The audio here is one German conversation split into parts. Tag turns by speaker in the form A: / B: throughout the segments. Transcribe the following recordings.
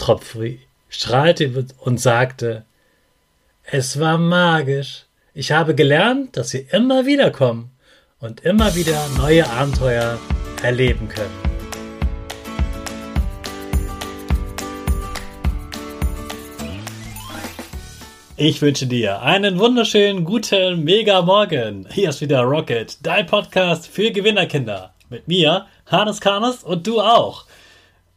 A: Tropfi strahlte und sagte, es war magisch. Ich habe gelernt, dass wir immer wieder kommen und immer wieder neue Abenteuer erleben können. Ich wünsche dir einen wunderschönen guten Mega Morgen. Hier ist wieder Rocket, dein Podcast für Gewinnerkinder. Mit mir, Hannes Karnes und du auch.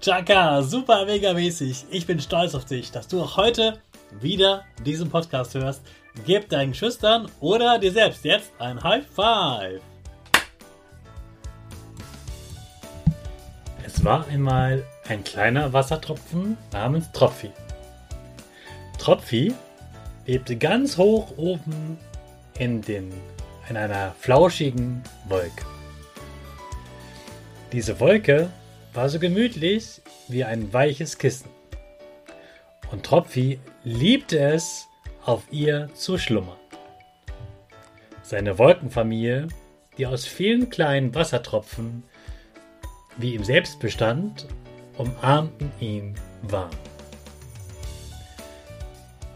A: Chaka, super mega mäßig. Ich bin stolz auf dich, dass du auch heute wieder diesen Podcast hörst. Gib deinen Schüchtern oder dir selbst jetzt ein High Five. Es war einmal ein kleiner Wassertropfen namens Tropfi. Tropfi lebte ganz hoch oben in, den, in einer flauschigen Wolke. Diese Wolke war so gemütlich wie ein weiches Kissen. Und Tropfi liebte es, auf ihr zu schlummern. Seine Wolkenfamilie, die aus vielen kleinen Wassertropfen wie ihm selbst bestand, umarmten ihn warm.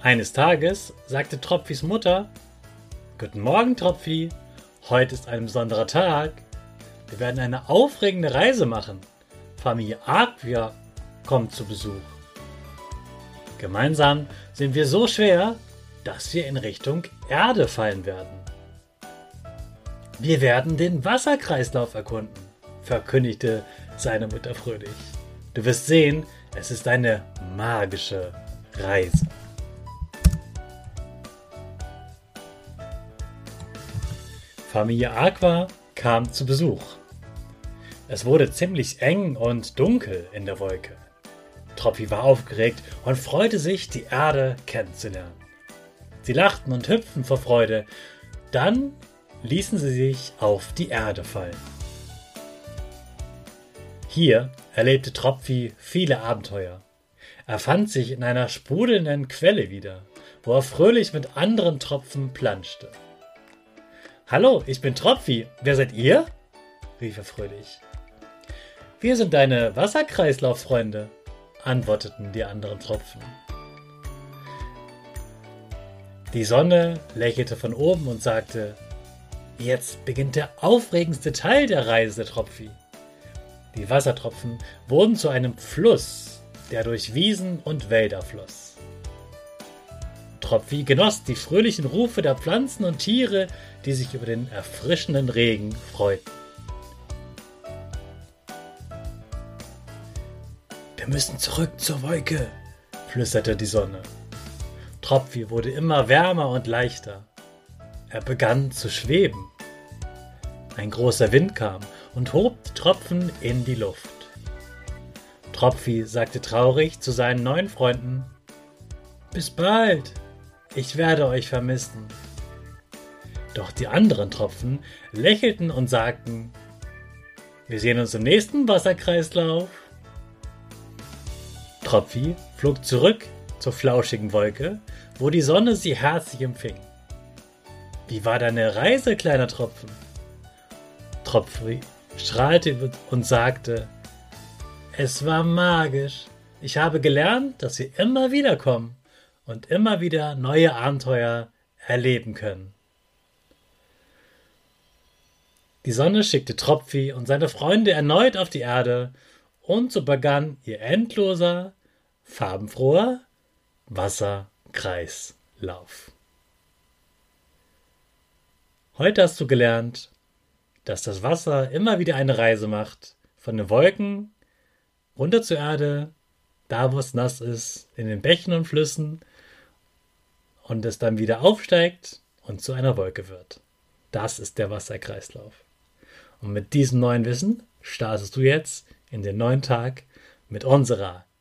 A: Eines Tages sagte Tropfis Mutter, Guten Morgen, Tropfi, heute ist ein besonderer Tag. Wir werden eine aufregende Reise machen. Familie Aquia kommt zu Besuch. Gemeinsam sind wir so schwer, dass wir in Richtung Erde fallen werden. Wir werden den Wasserkreislauf erkunden, verkündigte seine Mutter fröhlich. Du wirst sehen, es ist eine magische Reise. Familie Aqua kam zu Besuch. Es wurde ziemlich eng und dunkel in der Wolke. Tropfi war aufgeregt und freute sich, die Erde kennenzulernen. Sie lachten und hüpften vor Freude. Dann ließen sie sich auf die Erde fallen. Hier erlebte Tropfi viele Abenteuer. Er fand sich in einer sprudelnden Quelle wieder, wo er fröhlich mit anderen Tropfen planschte. Hallo, ich bin Tropfi. Wer seid ihr? rief er fröhlich. Wir sind deine Wasserkreislauffreunde, antworteten die anderen Tropfen. Die Sonne lächelte von oben und sagte, Jetzt beginnt der aufregendste Teil der Reise, Tropfi. Die Wassertropfen wurden zu einem Fluss, der durch Wiesen und Wälder floss. Tropfi genoss die fröhlichen Rufe der Pflanzen und Tiere, die sich über den erfrischenden Regen freuten. Wir müssen zurück zur Wolke, flüsterte die Sonne. Tropfi wurde immer wärmer und leichter. Er begann zu schweben. Ein großer Wind kam und hob die Tropfen in die Luft. Tropfi sagte traurig zu seinen neuen Freunden, Bis bald, ich werde euch vermissen. Doch die anderen Tropfen lächelten und sagten, wir sehen uns im nächsten Wasserkreislauf. Tropfi flog zurück zur flauschigen Wolke, wo die Sonne sie herzlich empfing. Wie war deine Reise, kleiner Tropfen? Tropfi strahlte und sagte, es war magisch. Ich habe gelernt, dass wir immer wieder kommen und immer wieder neue Abenteuer erleben können. Die Sonne schickte Tropfi und seine Freunde erneut auf die Erde, und so begann ihr endloser, farbenfroher Wasserkreislauf. Heute hast du gelernt, dass das Wasser immer wieder eine Reise macht, von den Wolken runter zur Erde, da wo es nass ist, in den Bächen und Flüssen und es dann wieder aufsteigt und zu einer Wolke wird. Das ist der Wasserkreislauf. Und mit diesem neuen Wissen startest du jetzt in den neuen Tag mit unserer